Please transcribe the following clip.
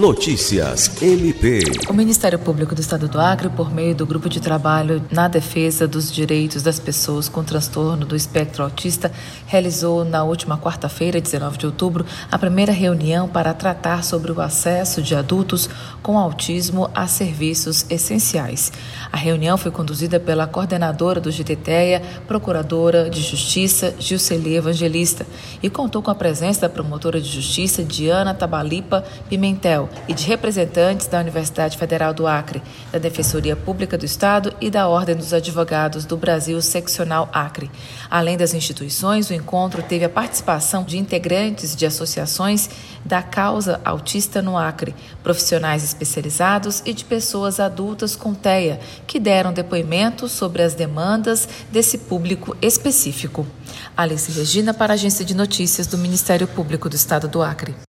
Notícias MP. O Ministério Público do Estado do Acre, por meio do Grupo de Trabalho na Defesa dos Direitos das Pessoas com Transtorno do Espectro Autista, realizou na última quarta-feira, 19 de outubro, a primeira reunião para tratar sobre o acesso de adultos com autismo a serviços essenciais. A reunião foi conduzida pela coordenadora do GTTEA, Procuradora de Justiça, Gilceli Evangelista, e contou com a presença da promotora de Justiça, Diana Tabalipa Pimentel e de representantes da Universidade Federal do Acre, da Defensoria Pública do Estado e da Ordem dos Advogados do Brasil Seccional Acre. Além das instituições, o encontro teve a participação de integrantes de associações da causa autista no Acre, profissionais especializados e de pessoas adultas com TEA, que deram depoimentos sobre as demandas desse público específico. Alice Regina para a Agência de Notícias do Ministério Público do Estado do Acre.